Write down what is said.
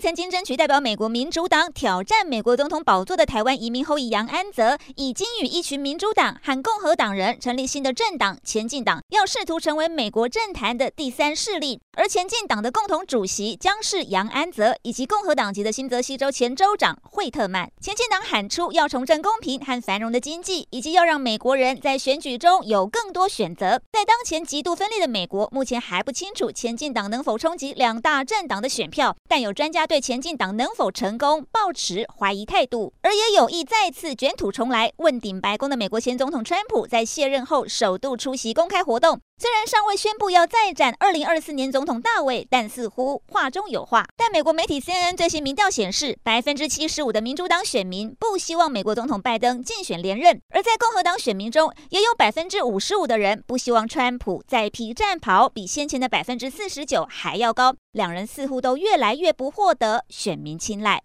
曾经争取代表美国民主党挑战美国总统宝座的台湾移民后裔杨安泽，已经与一群民主党和共和党人成立新的政党前进党，要试图成为美国政坛的第三势力。而前进党的共同主席将是杨安泽以及共和党籍的新泽西州前州长惠特曼。前进党喊出要重振公平和繁荣的经济，以及要让美国人在选举中有更多选择。在当前极度分裂的美国，目前还不清楚前进党能否冲击两大政党的选票。但有专家对前进党能否成功抱持怀疑态度，而也有意再次卷土重来。问鼎白宫的美国前总统川普在卸任后首度出席公开活动。虽然尚未宣布要再战二零二四年总统大位，但似乎话中有话。但美国媒体 CNN 最新民调显示，百分之七十五的民主党选民不希望美国总统拜登竞选连任，而在共和党选民中，也有百分之五十五的人不希望川普再披战袍，比先前的百分之四十九还要高。两人似乎都越来越不获得选民青睐。